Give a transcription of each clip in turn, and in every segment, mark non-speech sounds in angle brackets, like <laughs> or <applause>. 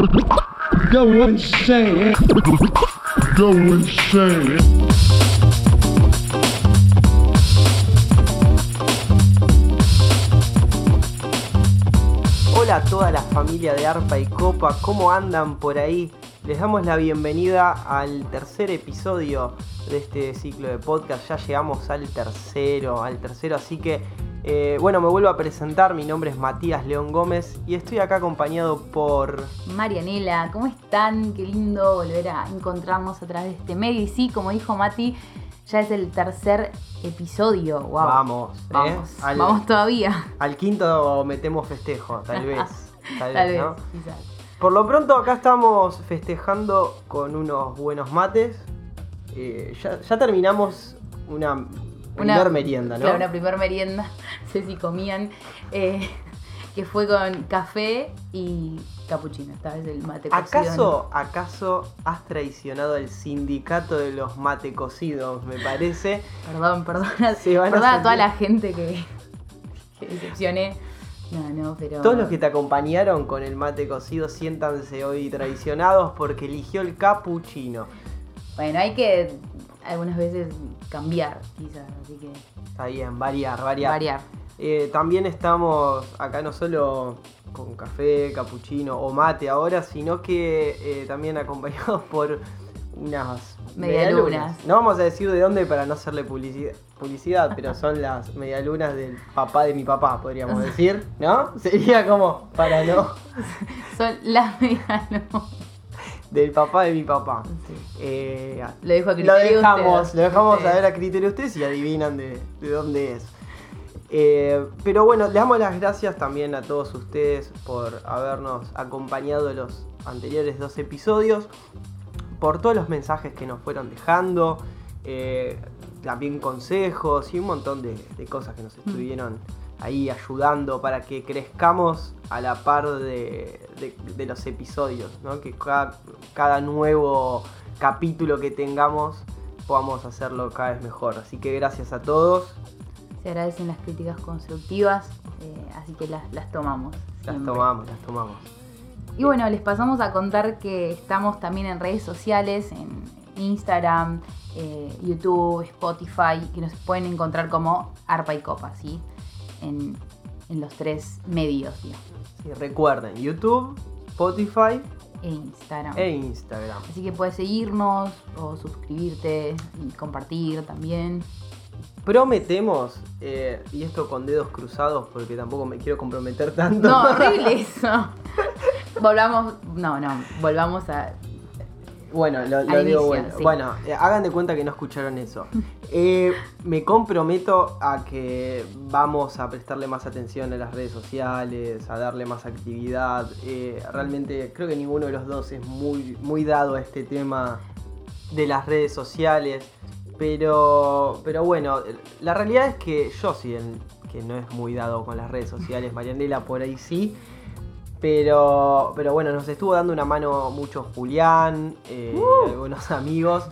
Go insane. Go insane. Hola a toda la familia de Arpa y Copa, ¿cómo andan por ahí? Les damos la bienvenida al tercer episodio de este ciclo de podcast. Ya llegamos al tercero, al tercero, así que eh, bueno, me vuelvo a presentar. Mi nombre es Matías León Gómez y estoy acá acompañado por. Marianela, ¿cómo están? Qué lindo volver a encontrarnos a través de este medio. Y sí, como dijo Mati, ya es el tercer episodio. Wow. Vamos, ¿eh? vamos, Al- vamos todavía. Al quinto metemos festejo, tal vez. <laughs> Tal, Tal vez, ¿no? quizás. Por lo pronto acá estamos festejando con unos buenos mates. Eh, ya, ya terminamos una primer merienda, ¿no? Claro, una primer merienda. No <laughs> sé si comían. eh, que fue con café y capuchino. Esta vez el mate cocido, ¿Acaso, ¿Acaso has traicionado el sindicato de los mate cocidos, me parece? <laughs> Perdón, perdona. Se van a toda la gente que, que decepcioné. No, no, pero. Todos los que te acompañaron con el mate cocido siéntanse hoy traicionados porque eligió el capuchino. Bueno, hay que algunas veces cambiar, quizás. Así que. Está bien, variar, variar. Variar. Eh, también estamos acá no solo con café, capuchino o mate ahora, sino que eh, también acompañados <laughs> por unas Medialunas. No vamos a decir de dónde para no hacerle publicidad, publicidad pero son <laughs> las medialunas del papá de mi papá, podríamos <laughs> decir, ¿no? Sería como para no Son las medialunas. Del papá de mi papá. Sí. Eh, Lo dejo a lo criterio de dejamos, lo dejamos a ver a criterio de ustedes y adivinan de, de dónde es. Eh, pero bueno, le damos las gracias también a todos ustedes por habernos acompañado los anteriores dos episodios, por todos los mensajes que nos fueron dejando, eh, también consejos y un montón de, de cosas que nos estuvieron ahí ayudando para que crezcamos a la par de, de- de los episodios, ¿no? que cada, cada nuevo capítulo que tengamos podamos hacerlo cada vez mejor. Así que gracias a todos. Se agradecen las críticas constructivas, eh, así que las, las tomamos. Las tomamos, las tomamos. Y bueno, les pasamos a contar que estamos también en redes sociales, en Instagram, eh, YouTube, Spotify, que nos pueden encontrar como Arpa y Copa, ¿sí? En, en los tres medios, digamos, Sí, recuerden, YouTube, Spotify e Instagram. e Instagram. Así que puedes seguirnos o suscribirte y compartir también. Prometemos, eh, y esto con dedos cruzados porque tampoco me quiero comprometer tanto. No, <laughs> horrible eso. Volvamos, no, no, volvamos a... Bueno, lo, digo inicio, bueno. sí. Bueno, eh, hagan de cuenta que no escucharon eso. Eh, me comprometo a que vamos a prestarle más atención a las redes sociales, a darle más actividad. Eh, realmente creo que ninguno de los dos es muy, muy dado a este tema de las redes sociales. Pero, pero bueno, la realidad es que yo sí, que no es muy dado con las redes sociales, Marianela por ahí sí. Pero, pero bueno, nos estuvo dando una mano mucho Julián, eh, algunos <laughs> amigos.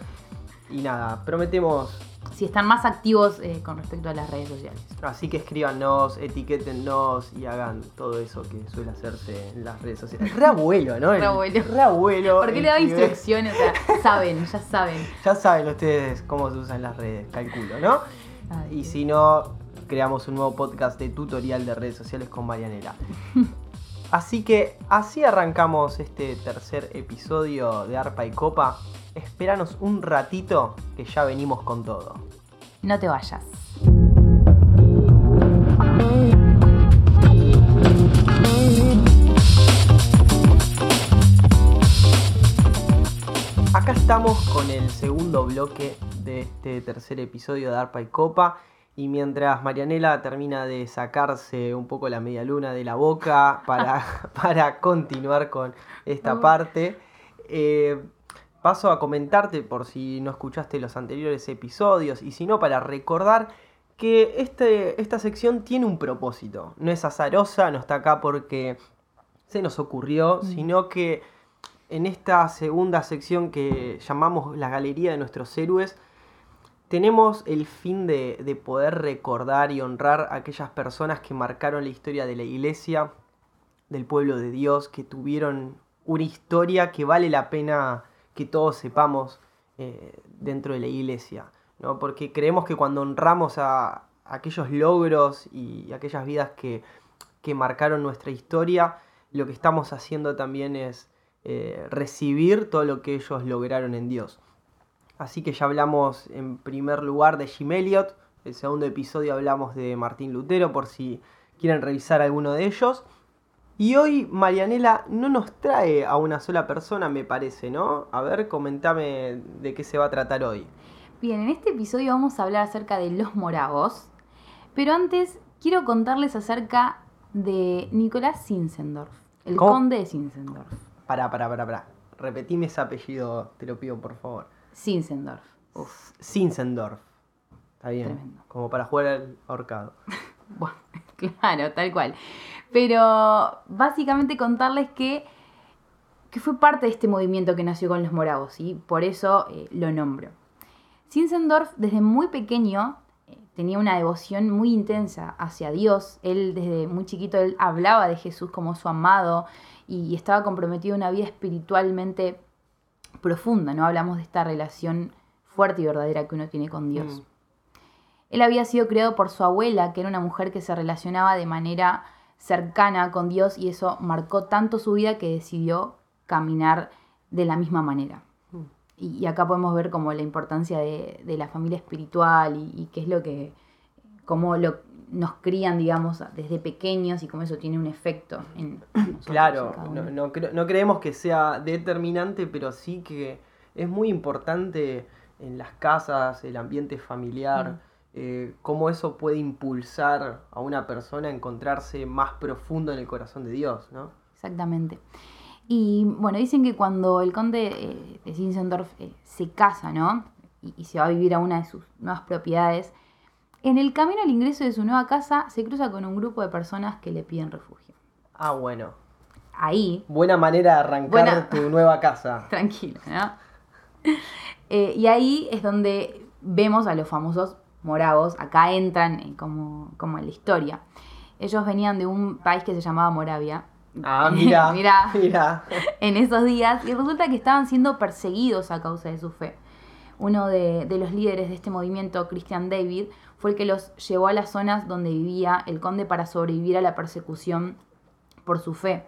Y nada, prometemos. Si están más activos eh, con respecto a las redes sociales. Así que escríbanos, etiquétennos y hagan todo eso que suele hacerse en las redes sociales. Re abuelo, ¿no? <laughs> El- Re abuelo. re abuelo ¿Por qué le da instrucciones? O sea, <laughs> saben, ya saben. Ya saben ustedes cómo se usan las redes, calculo, ¿no? Ay, Y si no, creamos un nuevo podcast de tutorial de redes sociales con Marianela. Así que así arrancamos este tercer episodio de Arpa y Copa. Esperanos un ratito que ya venimos con todo. No te vayas. Acá estamos con el segundo bloque de este tercer episodio de Arpa y Copa. Y mientras Marianela termina de sacarse un poco la media luna de la boca para, <laughs> <laughs> para continuar con esta parte, eh, paso a comentarte por si no escuchaste los anteriores episodios y si no, para recordar que este, esta sección tiene un propósito. No es azarosa, no está acá porque se nos ocurrió, sino que en esta segunda sección que llamamos la Galería de nuestros héroes, tenemos el fin de, de poder recordar y honrar a aquellas personas que marcaron la historia de la iglesia, del pueblo de Dios, que tuvieron una historia que vale la pena que todos sepamos eh, dentro de la iglesia, ¿no? Porque creemos que cuando honramos a aquellos logros y aquellas vidas que, que marcaron nuestra historia, lo que estamos haciendo también es eh, recibir todo lo que ellos lograron en Dios. Así que ya hablamos en primer lugar de Jim Elliot, el segundo episodio hablamos de Martín Lutero, por si quieren revisar alguno de ellos. Y hoy Marianela no nos trae a una sola persona, me parece, ¿no? A ver, comentame de qué se va a tratar hoy. Bien, en este episodio vamos a hablar acerca de los moravos, pero antes quiero contarles acerca de Nicolás Zinzendorf, el ¿Cómo? conde de Zinzendorf. Pará, pará, pará, pará. Repetime ese apellido, te lo pido por favor. Zinzendorf. Zinzendorf. Está bien. Tremendo. Como para jugar al ahorcado. <laughs> Bueno, claro, tal cual. Pero básicamente contarles que, que fue parte de este movimiento que nació con los moravos, ¿sí? Por eso eh, lo nombro. Zinzendorf desde muy pequeño eh, tenía una devoción muy intensa hacia Dios. Él desde muy chiquito él hablaba de Jesús como su amado y estaba comprometido a una vida espiritualmente profunda, ¿no? Hablamos de esta relación fuerte y verdadera que uno tiene con Dios. Mm. Él había sido criado por su abuela, que era una mujer que se relacionaba de manera cercana con Dios y eso marcó tanto su vida que decidió caminar de la misma manera. Mm. Y, y acá podemos ver como la importancia de, de la familia espiritual y, y qué es lo que, cómo lo, nos crían, digamos, desde pequeños y cómo eso tiene un efecto en <clears throat> nosotros, Claro, en no, no, cre- no creemos que sea determinante, pero sí que es muy importante en las casas, el ambiente familiar, Mm. eh, cómo eso puede impulsar a una persona a encontrarse más profundo en el corazón de Dios, ¿no? Exactamente. Y bueno, dicen que cuando el conde eh, de Zinzendorf eh, se casa, ¿no? Y, y se va a vivir a una de sus nuevas propiedades, en el camino al ingreso de su nueva casa se cruza con un grupo de personas que le piden refugio. Ah, bueno. Ahí, Buena manera de arrancar Buena- tu nueva casa. <laughs> tranquilo, ¿no? Eh, y ahí es donde vemos a los famosos moravos, acá entran eh, como, como en la historia. Ellos venían de un país que se llamaba Moravia. Ah, mira. Mirá. <laughs> mira. <laughs> en esos días y resulta que estaban siendo perseguidos a causa de su fe. Uno de, de los líderes de este movimiento, Christian David, fue el que los llevó a las zonas donde vivía el conde para sobrevivir a la persecución por su fe.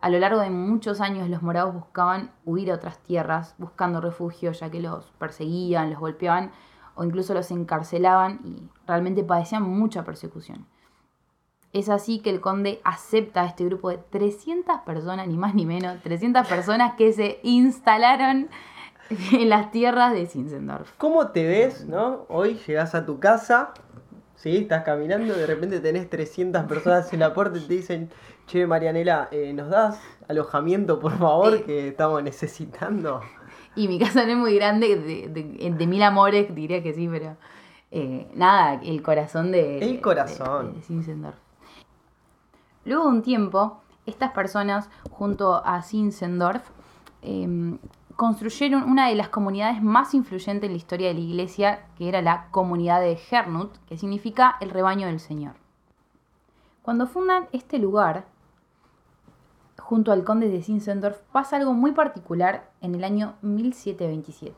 A lo largo de muchos años los morados buscaban huir a otras tierras, buscando refugio, ya que los perseguían, los golpeaban o incluso los encarcelaban y realmente padecían mucha persecución. Es así que el conde acepta a este grupo de 300 personas, ni más ni menos, 300 personas que se instalaron <laughs> en las tierras de Zinzendorf. ¿Cómo te ves, no? Hoy llegas a tu casa, ¿sí? Estás caminando, de repente tenés 300 personas en la puerta y te dicen, che, Marianela, eh, ¿nos das alojamiento, por favor, Eh. que estamos necesitando? Y mi casa no es muy grande, de, de- de mil amores diría que sí, pero eh, nada, el corazón de... El corazón. De, de Zinzendorf. Luego de un tiempo, estas personas, junto a Zinzendorf, eh, construyeron una de las comunidades más influyentes en la historia de la iglesia, que era la comunidad de Hernut, que significa el rebaño del Señor. Cuando fundan este lugar, junto al conde de Zinzendorf, pasa algo muy particular en el año 1727.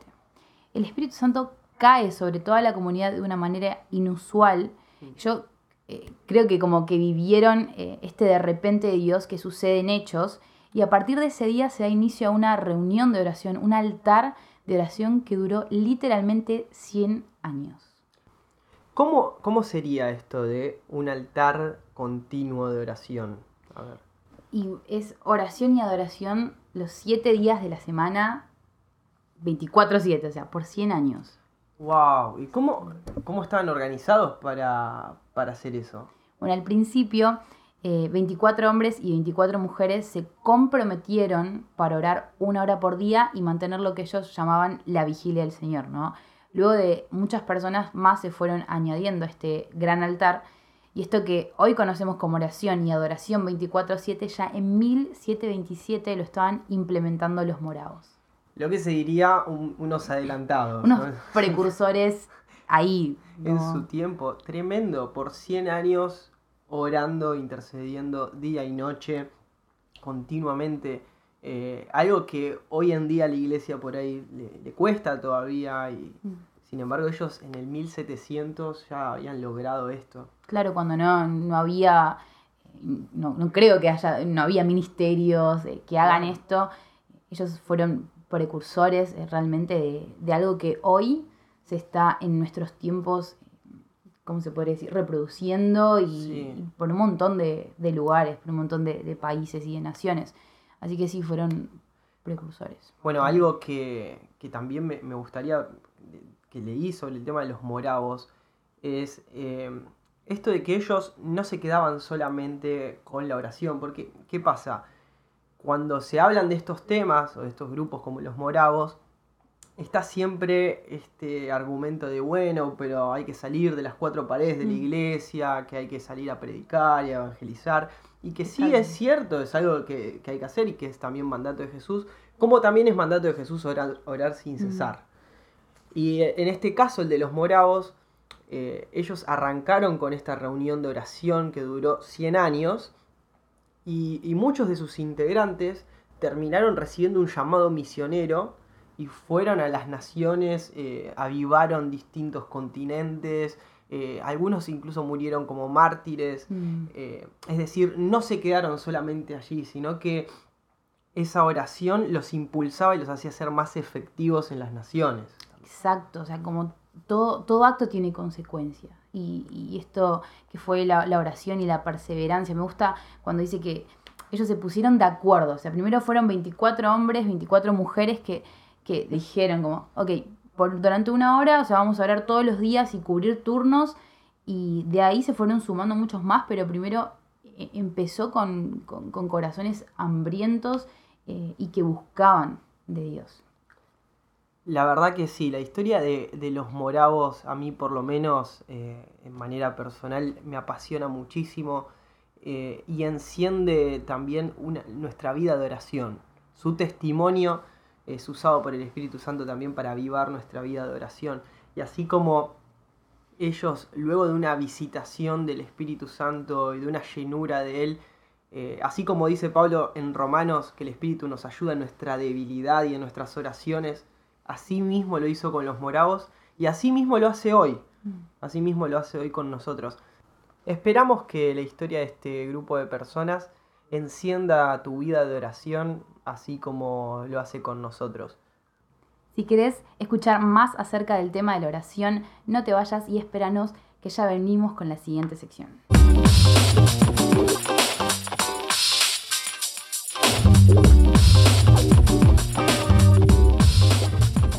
El Espíritu Santo cae sobre toda la comunidad de una manera inusual. Yo eh, creo que como que vivieron eh, este de repente de Dios que sucede en hechos y a partir de ese día se da inicio a una reunión de oración, un altar de oración que duró literalmente 100 años. ¿Cómo, ¿Cómo sería esto de un altar continuo de oración? A ver. Y es oración y adoración los 7 días de la semana, 24-7, o sea, por 100 años. Wow, ¿y cómo, cómo estaban organizados para, para hacer eso? Bueno, al principio, eh, 24 hombres y 24 mujeres se comprometieron para orar una hora por día y mantener lo que ellos llamaban la vigilia del Señor, ¿no? Luego de muchas personas más se fueron añadiendo a este gran altar. Y esto que hoy conocemos como oración y adoración 24-7, ya en 1727 lo estaban implementando los moravos. Lo que se diría un- unos adelantados. Unos ¿no? precursores ahí. <laughs> en su tiempo. Tremendo, por 100 años orando, intercediendo día y noche, continuamente. Eh, algo que hoy en día a la iglesia por ahí le, le cuesta todavía y Mm. sin embargo ellos en el 1700 ya habían logrado esto. Claro, cuando no, no había, no, no creo que haya, no había ministerios eh, que hagan esto, ellos fueron precursores eh, realmente de, de algo que hoy se está en nuestros tiempos, ¿cómo se podría decir?, reproduciendo y, Sí. y por un montón de, de lugares, por un montón de, de países y de naciones. Así que sí, fueron precursores. Bueno, algo que, que también me, me gustaría que leí sobre el tema de los moravos es eh, esto de que ellos no se quedaban solamente con la oración, porque ¿qué pasa? Cuando se hablan de estos temas o de estos grupos como los moravos, está siempre este argumento de bueno, pero hay que salir de las cuatro paredes de la Mm. iglesia, que hay que salir a predicar y a evangelizar, y que sí es cierto, es algo que, que hay que hacer y que es también mandato de Jesús, como también es mandato de Jesús orar, orar sin Mm. cesar. Y eh, en este caso, el de los moravos, eh, ellos arrancaron con esta reunión de oración que duró 100 años y, y muchos de sus integrantes terminaron recibiendo un llamado misionero y fueron a las naciones, eh, avivaron distintos continentes, eh, algunos incluso murieron como mártires, Mm. eh, es decir, no se quedaron solamente allí, sino que esa oración los impulsaba y los hacía ser más efectivos en las naciones. Exacto, o sea, como todo, todo acto tiene consecuencia. Y, y esto que fue la, la oración y la perseverancia, me gusta cuando dice que ellos se pusieron de acuerdo. O sea, primero fueron 24 hombres, 24 mujeres que, que dijeron como, ok, por, durante una hora, o sea, vamos a orar todos los días y cubrir turnos. Y de ahí se fueron sumando muchos más, pero primero eh, empezó con, con- corazones hambrientos eh, y que buscaban de Dios. La verdad que sí, la historia de, de los moravos a mí por lo menos eh, en manera personal me apasiona muchísimo y enciende también una- nuestra vida de oración. Su testimonio es usado por el Espíritu Santo también para avivar nuestra vida de oración. Y así como ellos, luego de una visitación del Espíritu Santo y de una llenura de Él, eh, así como dice Pablo en Romanos, que el Espíritu nos ayuda en nuestra debilidad y en nuestras oraciones, así mismo lo hizo con los moravos y así mismo lo hace hoy. Así mismo lo hace hoy con nosotros. Esperamos que la historia de este grupo de personas encienda tu vida de oración así como lo hace con nosotros. Si querés escuchar más acerca del tema de la oración, no te vayas y espéranos que ya venimos con la siguiente sección.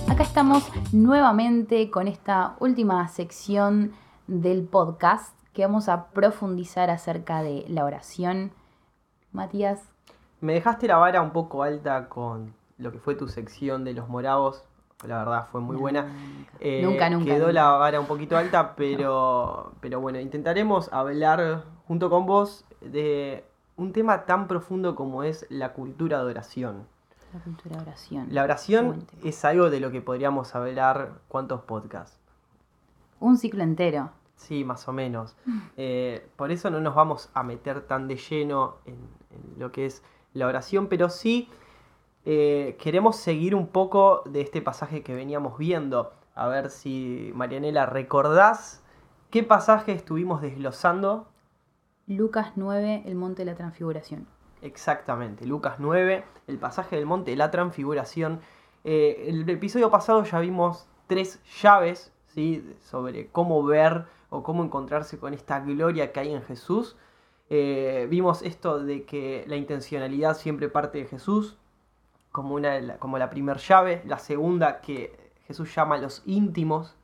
Acá estamos nuevamente con esta última sección del podcast que vamos a profundizar acerca de la oración. Matías, Me dejaste la vara un poco alta con lo que fue tu sección de los moravos. La verdad fue muy buena. Eh, Nunca, nunca, Quedó nunca. la vara un poquito alta, <laughs> pero, pero bueno, intentaremos hablar junto con vos de un tema tan profundo como es la cultura de oración. la cultura de oración. La oración es algo de lo que podríamos hablar cuántos podcasts. Un ciclo entero. Sí, más o menos. Eh, por eso no nos vamos a meter tan de lleno en, en lo que es la oración, pero sí eh, queremos seguir un poco de este pasaje que veníamos viendo. A ver si, Marianela, ¿recordás qué pasaje estuvimos desglosando? Lucas 9, el monte de la transfiguración. Exactamente, Lucas 9, el pasaje del monte de la transfiguración. Eh, el episodio pasado ya vimos tres llaves ¿sí? sobre cómo ver o cómo encontrarse con esta gloria que hay en Jesús. Eh, vimos esto de que la intencionalidad siempre parte de Jesús, como, una, como la primera llave. La segunda, que Jesús llama a los íntimos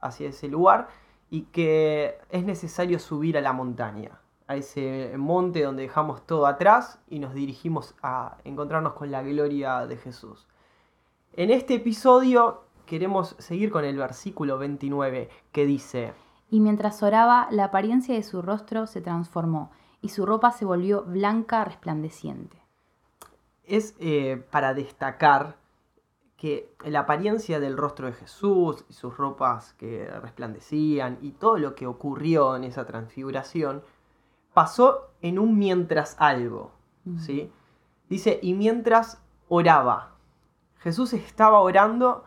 hacia ese lugar y que es necesario subir a la montaña, a ese monte donde dejamos todo atrás y nos dirigimos a encontrarnos con la gloria de Jesús. En este episodio queremos seguir con el versículo 29 que dice, Y mientras oraba, la apariencia de su rostro se transformó, y su ropa se volvió blanca resplandeciente. es eh, para destacar que la apariencia del rostro de Jesús y sus ropas que resplandecían y todo lo que ocurrió en esa transfiguración pasó en un mientras algo, ¿sí? Dice, y mientras oraba, Jesús estaba orando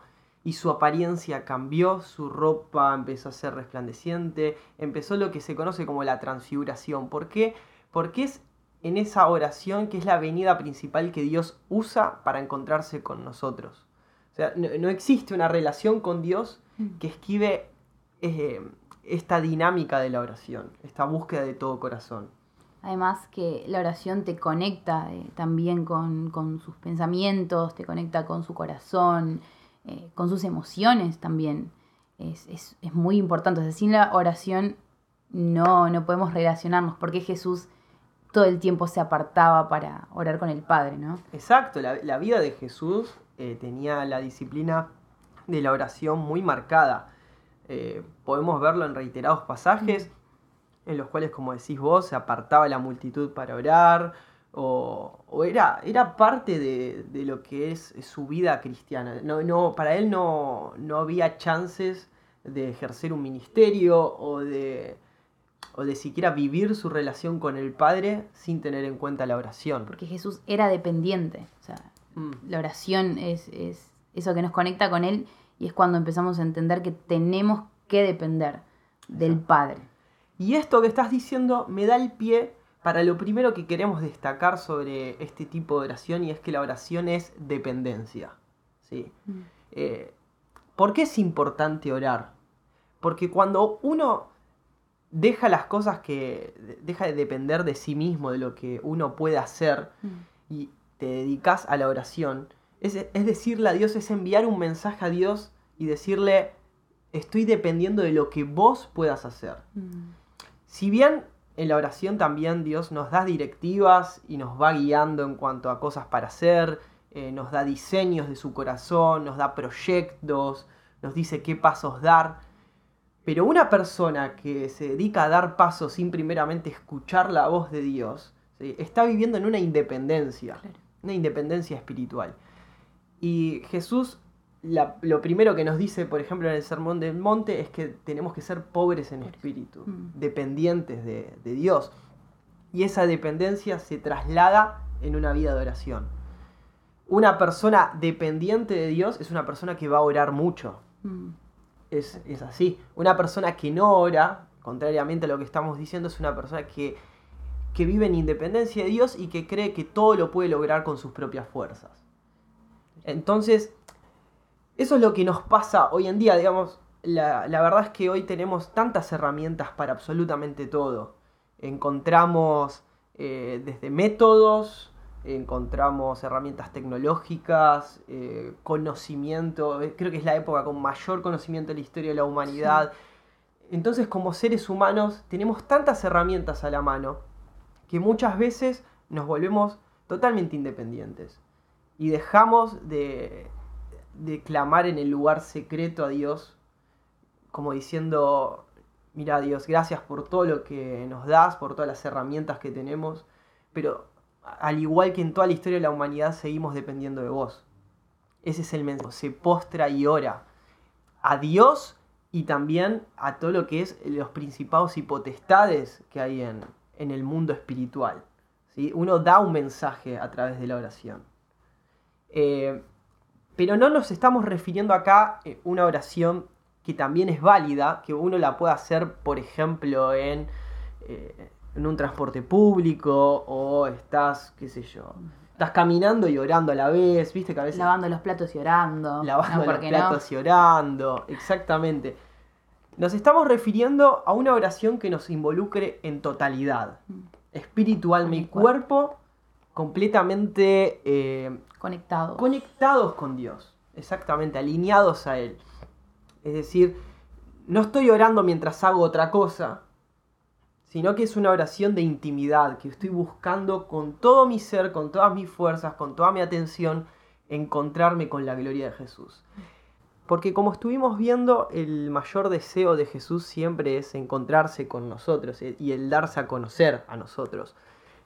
y su apariencia cambió, su ropa empezó a ser resplandeciente, empezó lo que se conoce como la transfiguración. ¿Por qué? Porque es en esa oración que es la venida principal que Dios usa para encontrarse con nosotros. O sea, no, no existe una relación con Dios que esquive eh, esta dinámica de la oración, esta búsqueda de todo corazón. Además que la oración te conecta eh, también con, con sus pensamientos, te conecta con su corazón, eh, con sus emociones también. Es, es- es muy importante. O sea, sin la oración no, no podemos relacionarnos, porque Jesús todo el tiempo se apartaba para orar con el Padre, ¿no? Exacto, la, vida de Jesús eh, tenía la disciplina de la oración muy marcada. Eh, podemos verlo en reiterados pasajes en los cuales, como decís vos, se apartaba la multitud para orar, o, o era, era parte de, de lo que es su vida cristiana. No, no, para él no, no había chances de ejercer un ministerio o de, o de siquiera vivir su relación con el Padre sin tener en cuenta la oración. Porque Jesús era dependiente. O sea, Mm. la oración es, es eso que nos conecta con Él y es cuando empezamos a entender que tenemos que depender del Padre. Y esto que estás diciendo me da el pie para lo primero que queremos destacar sobre este tipo de oración y es que la oración es dependencia. ¿sí? Mm. Eh, ¿Por qué es importante orar? Porque cuando uno deja las cosas que. deja de depender de sí mismo, de lo que uno puede hacer, Mm. y te dedicas a la oración, es, es decirle a Dios, es enviar un mensaje a Dios y decirle, estoy dependiendo de lo que vos puedas hacer. Mm. Si bien en la oración también Dios nos da directivas y nos va guiando en cuanto a cosas para hacer, eh, nos da diseños de su corazón, nos da proyectos, nos dice qué pasos dar. Pero una persona que se dedica a dar pasos sin primeramente escuchar la voz de Dios, ¿sí? está viviendo en una independencia, Claro. una independencia espiritual. Y Jesús, la- lo primero que nos dice, por ejemplo, en el Sermón del Monte, es que tenemos que ser pobres en espíritu, Mm. dependientes de, de Dios. Y esa dependencia se traslada en una vida de oración. Una persona dependiente de Dios es una persona que va a orar mucho. Mm. Es, es así. Una persona que no ora, contrariamente a lo que estamos diciendo, es una persona que, que vive en independencia de Dios y que cree que todo lo puede lograr con sus propias fuerzas. Entonces, eso es lo que nos pasa hoy en día, digamos. La, la verdad es que hoy tenemos tantas herramientas para absolutamente todo. Encontramos eh, desde métodos, encontramos herramientas tecnológicas, eh, conocimiento, eh, creo que es la época con mayor conocimiento de la historia de la humanidad. Entonces como seres humanos tenemos tantas herramientas a la mano que muchas veces nos volvemos totalmente independientes y dejamos de, de clamar en el lugar secreto a Dios como diciendo, mira Dios, gracias por todo lo que nos das, por todas las herramientas que tenemos, pero al igual que en toda la historia de la humanidad seguimos dependiendo de vos. Ese es el mensaje, se postra y ora a Dios y también a todo lo que es los principados y potestades que hay en, en el mundo espiritual. ¿sí? Uno da un mensaje a través de la oración. Eh, pero no nos estamos refiriendo acá a una oración que también es válida, que uno la puede hacer, por ejemplo, en, eh, en un transporte público o estás, qué sé yo, estás caminando y orando a la vez, viste que a veces Lavando los platos y orando. lavando No, los ¿por qué platos y orando, exactamente. Nos estamos refiriendo a una oración que nos involucre en totalidad, Mm. y Mi cuerpo. cuerpo, completamente eh, no? Conectado. conectados con Dios, exactamente, alineados a Él. Es decir, no estoy orando mientras hago otra cosa, sino que es una oración de intimidad, que estoy buscando con todo mi ser, con todas mis fuerzas, con toda mi atención, encontrarme con la gloria de Jesús. Porque como estuvimos viendo, el mayor deseo de Jesús siempre es encontrarse con nosotros eh, y el darse a conocer a nosotros.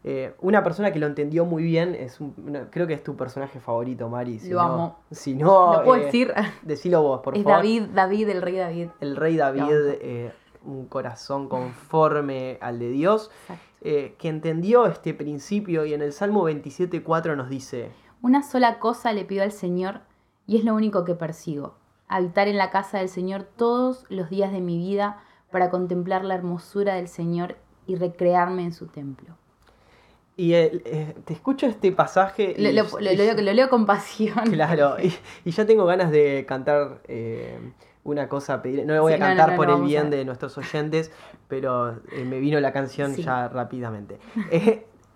Eh, una persona que lo entendió muy bien, es un- creo que es tu personaje favorito, Mari. Si Lo no- amo. Si no, ¿Lo puedo eh, decir? Decilo vos, por es favor. David, David, el rey David. El rey David, eh, un corazón conforme al de Dios, que entendió este principio y en el Salmo 27.4 nos dice, Una sola cosa le pido al Señor y es lo único que persigo. Habitar en la casa del Señor todos los días de mi vida para contemplar la hermosura del Señor y recrearme en su templo. Y eh, eh, te escucho este pasaje... Lo, y- lo- lo y- leo, lo leo con pasión. Claro, <laughs> y, y ya tengo ganas de cantar eh, una cosa, pedir- no le voy Sí, a no, cantar no, por no, el bien de nuestros oyentes, pero eh, me vino la canción Sí. ya rápidamente.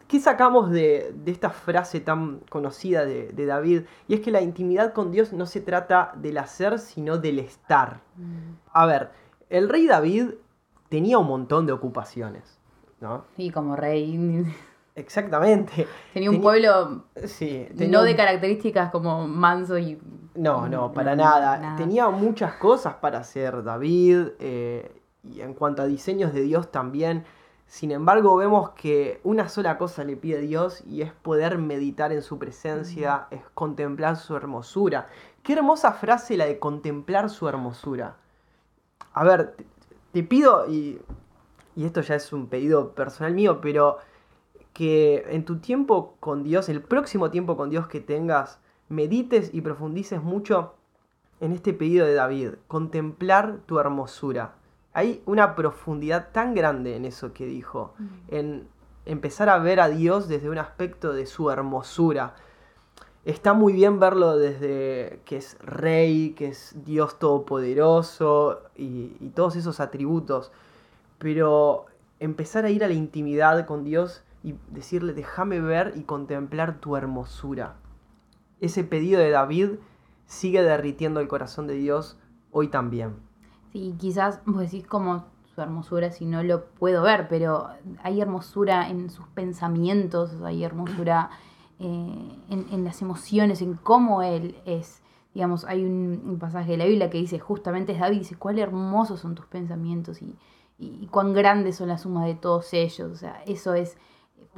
¿Qué sacamos de, de esta frase tan conocida de, de David? Y es que la intimidad con Dios no se trata del hacer, sino del estar. Mm. A ver, el rey David tenía un montón de ocupaciones, ¿no? Y como rey. Exactamente. Tenía un Tenía- pueblo Sí, tenía no un- de características como manso y. No, no, para no, nada. nada. Tenía muchas cosas para hacer David eh, y en cuanto a diseños de Dios también. Sin embargo, vemos que una sola cosa le pide Dios y es poder meditar en su presencia, es contemplar su hermosura. Qué hermosa frase la de contemplar su hermosura. A ver, te, te pido, y, y esto ya es un pedido personal mío, pero que en tu tiempo con Dios, el próximo tiempo con Dios que tengas, medites y profundices mucho en este pedido de David, contemplar tu hermosura. Hay una profundidad tan grande en eso que dijo, en empezar a ver a Dios desde un aspecto de su hermosura. Está muy bien verlo desde que es rey, que es Dios todopoderoso y, y todos esos atributos, pero empezar a ir a la intimidad con Dios y decirle, déjame ver y contemplar tu hermosura. Ese pedido de David sigue derritiendo el corazón de Dios hoy también. Sí, quizás vos decís como su hermosura si no lo puedo ver, pero hay hermosura en sus pensamientos, hay hermosura eh, en, en las emociones, en cómo él es. Digamos, hay un, pasaje de la Biblia que dice, justamente es David, dice, cuál hermosos son tus pensamientos y, y, y cuán grandes son la suma de todos ellos. O sea, eso es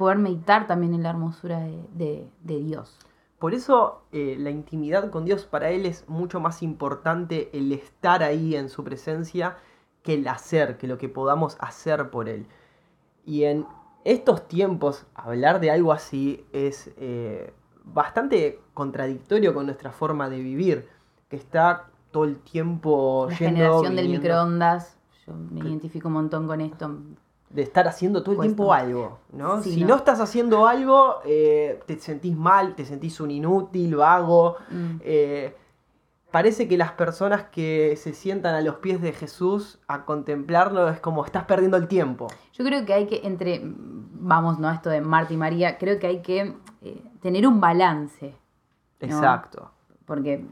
poder meditar también en la hermosura de, de- de Dios. Por eso eh, la intimidad con Dios para él es mucho más importante el estar ahí en su presencia que el hacer, que lo que podamos hacer por él. Y en estos tiempos hablar de algo así es eh, bastante contradictorio con nuestra forma de vivir, que está todo el tiempo La yendo, generación del microondas, yo me identifico un montón con esto. De estar haciendo todo el Cuesta. tiempo algo, ¿no? Sí, si no. no. estás haciendo algo, eh, te sentís mal, te sentís un inútil, vago. Mm. Eh, parece que las personas que se sientan a los pies de Jesús a contemplarlo es como estás perdiendo el tiempo. Yo creo que hay que, entre, vamos, ¿no? Esto de Marta y María, creo que hay que eh, tener un balance, No. Exacto. porque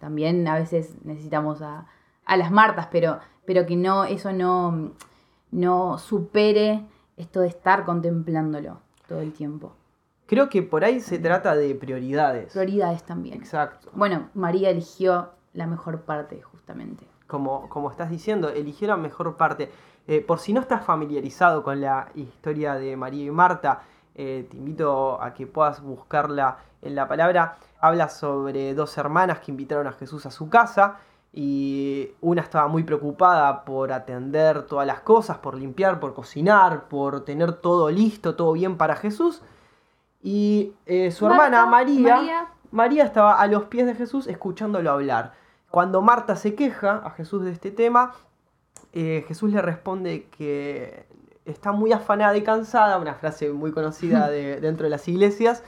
también a veces necesitamos a, a las Martas, pero, pero que no, eso no, no supere esto de estar contemplándolo todo el tiempo. Creo que por ahí se trata de prioridades. Prioridades también. Exacto. Bueno, María eligió la mejor parte, justamente. Como, como estás diciendo, eligió la mejor parte. Eh, por si no estás familiarizado con la historia de María y Marta, eh, te invito a que puedas buscarla en la palabra. Habla sobre dos hermanas que invitaron a Jesús a su casa y una estaba muy preocupada por atender todas las cosas, por limpiar, por cocinar, por tener todo listo, todo bien para Jesús. Y eh, su Marta, hermana María, María. María estaba a los pies de Jesús escuchándolo hablar. Cuando Marta se queja a Jesús de este tema, eh, Jesús le responde que está muy afanada y cansada, una frase muy conocida de- <laughs> dentro de las iglesias,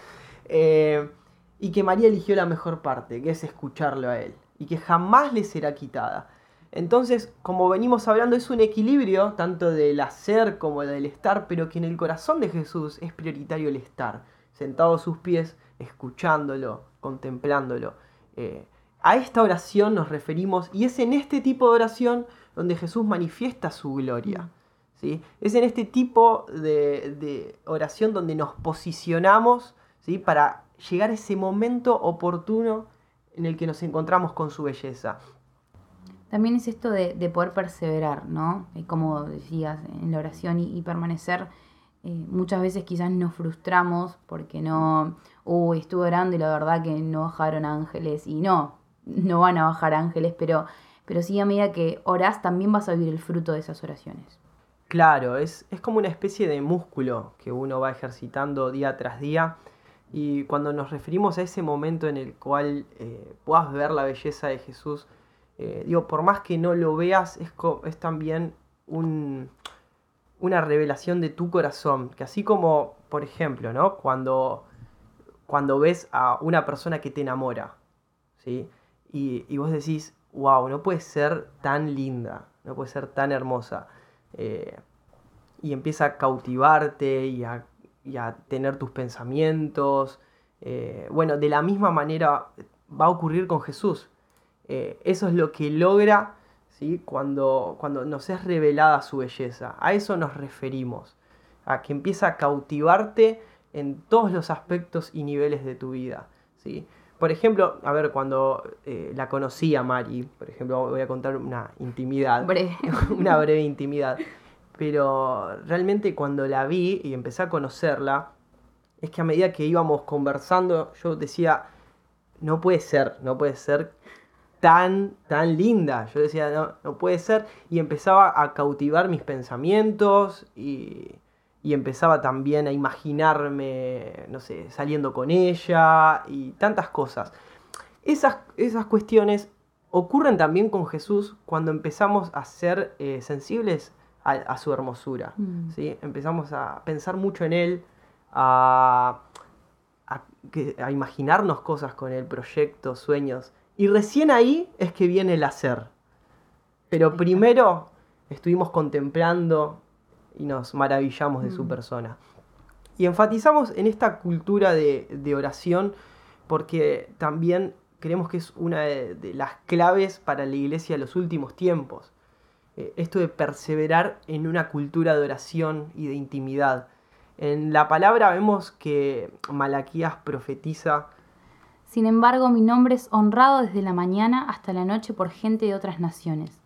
eh, y que María eligió la mejor parte, que es escucharlo a él, y que jamás le será quitada. Entonces, como venimos hablando, es un equilibrio tanto del hacer como del estar, pero que en el corazón de Jesús es prioritario el estar, sentado a sus pies, escuchándolo, contemplándolo. Eh, a esta oración nos referimos y es en este tipo de oración donde Jesús manifiesta su gloria. ¿sí? Es en este tipo de, de oración donde nos posicionamos ¿sí? para llegar a ese momento oportuno en el que nos encontramos con su belleza. También es esto de, de poder perseverar, ¿no? Eh, Como decías, en la oración y, y permanecer. eh, muchas veces quizás nos frustramos porque no, uy, estuve orando y la verdad que no bajaron ángeles. Y no, no van a bajar ángeles, pero, pero pero sí a medida que orás también vas a vivir el fruto de esas oraciones. Claro, es, es como una especie de músculo que uno va ejercitando día tras día. Y cuando nos referimos a ese momento en el cual eh, puedas ver la belleza de Jesús, eh, digo, por más que no lo veas, es, es también un, una revelación de tu corazón. Que así como, por ejemplo, ¿no? Cuando, cuando ves a una persona que te enamora, ¿sí? Y, y vos decís, wow, no puede ser tan linda, no puede ser tan hermosa. Eh, y empieza a cautivarte y a, tener tus pensamientos. Eh, bueno, de la misma manera va a ocurrir con Jesús. Eh, eso es lo que logra ¿sí? cuando, cuando nos es revelada su belleza. A eso nos referimos. A que empieza a cautivarte en todos los aspectos y niveles de tu vida. ¿sí? Por ejemplo, a ver, cuando la conocí a Mari, por ejemplo, voy a contar una intimidad. Breve. <laughs> una breve intimidad. Pero realmente cuando la vi y empecé a conocerla, es que a medida que íbamos conversando, yo decía, no puede ser, no puede ser tan, tan linda. Yo decía, no, no puede ser. Y empezaba a cautivar mis pensamientos y, y empezaba también a imaginarme, no sé, saliendo con ella y tantas cosas. Esas, esas cuestiones ocurren también con Jesús cuando empezamos a ser eh, sensibles a, su hermosura. Mm. ¿sí? Empezamos a pensar mucho en Él, a, a, imaginarnos cosas con Él, proyectos, sueños. Y recién ahí es que viene el hacer. Pero primero estuvimos contemplando y nos maravillamos de su mm. persona. Y enfatizamos en esta cultura de, de oración porque también creemos que es una de, las claves para la iglesia de los últimos tiempos. Eh, esto de perseverar en una cultura de oración y de intimidad. En la palabra vemos que Malaquías profetiza. Sin embargo, mi nombre es honrado desde la mañana hasta la noche por gente de otras naciones.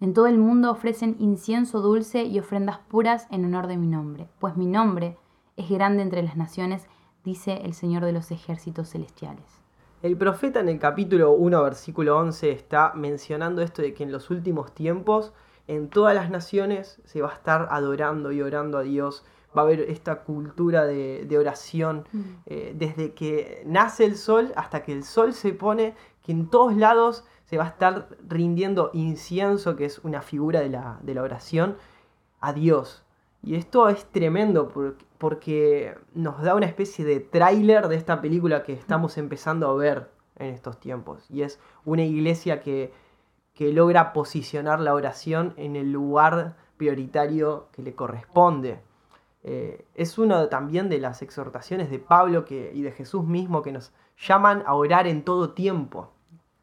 En todo el mundo ofrecen incienso dulce y ofrendas puras en honor de mi nombre, pues mi nombre es grande entre las naciones, dice el Señor de los ejércitos celestiales. El profeta en el capítulo 1, versículo 11, está mencionando esto de que en los últimos tiempos, en todas las naciones, se va a estar adorando y orando a Dios. Va a haber esta cultura de, oración mm. eh, desde que nace el sol hasta que el sol se pone, que en todos lados se va a estar rindiendo incienso, que es una figura de la, de la oración, a Dios. Y esto es tremendo porque, nos da una especie de tráiler de esta película que estamos empezando a ver en estos tiempos. Y es una iglesia que, logra posicionar la oración en el lugar prioritario que le corresponde. Eh, es una también de las exhortaciones de Pablo que, y de Jesús mismo que nos llaman a orar en todo tiempo,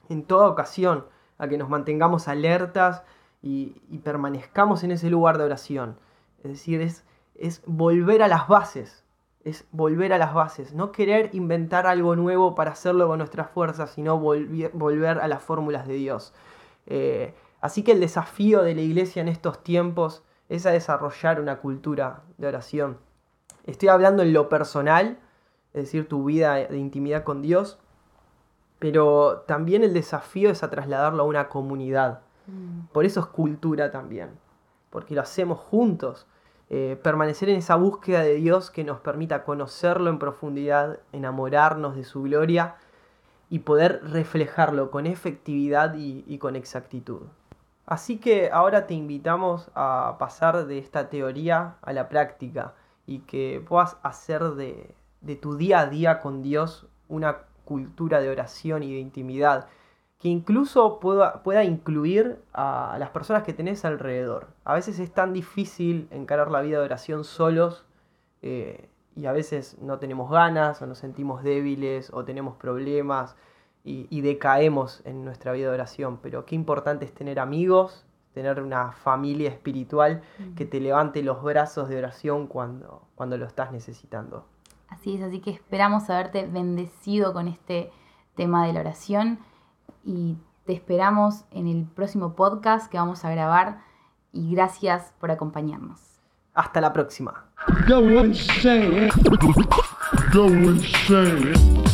en toda ocasión, a que nos mantengamos alertas y, y permanezcamos en ese lugar de oración. Es decir, es, es volver a las bases. Es volver a las bases. No querer inventar algo nuevo para hacerlo con nuestras fuerzas, sino volver, a las fórmulas de Dios. Eh, así que el desafío de la iglesia en estos tiempos es a desarrollar una cultura de oración. Estoy hablando en lo personal, es decir, tu vida de intimidad con Dios, pero también el desafío es a trasladarlo a una comunidad. Mm. Por eso es cultura también, porque lo hacemos juntos. Eh, permanecer en esa búsqueda de Dios que nos permita conocerlo en profundidad, enamorarnos de su gloria y poder reflejarlo con efectividad y, con exactitud. Así que ahora te invitamos a pasar de esta teoría a la práctica y que puedas hacer de, de tu día a día con Dios una cultura de oración y de intimidad que incluso pueda, pueda incluir a las personas que tenés alrededor. A veces es tan difícil encarar la vida de oración solos eh, y a veces no tenemos ganas o nos sentimos débiles o tenemos problemas y, decaemos en nuestra vida de oración. Pero qué importante es tener amigos, tener una familia espiritual que te levante los brazos de oración cuando, cuando lo estás necesitando. Así es, así que esperamos haberte bendecido con este tema de la oración y te esperamos en el próximo podcast que vamos a grabar y gracias por acompañarnos. Hasta la próxima. Go insane. Go insane.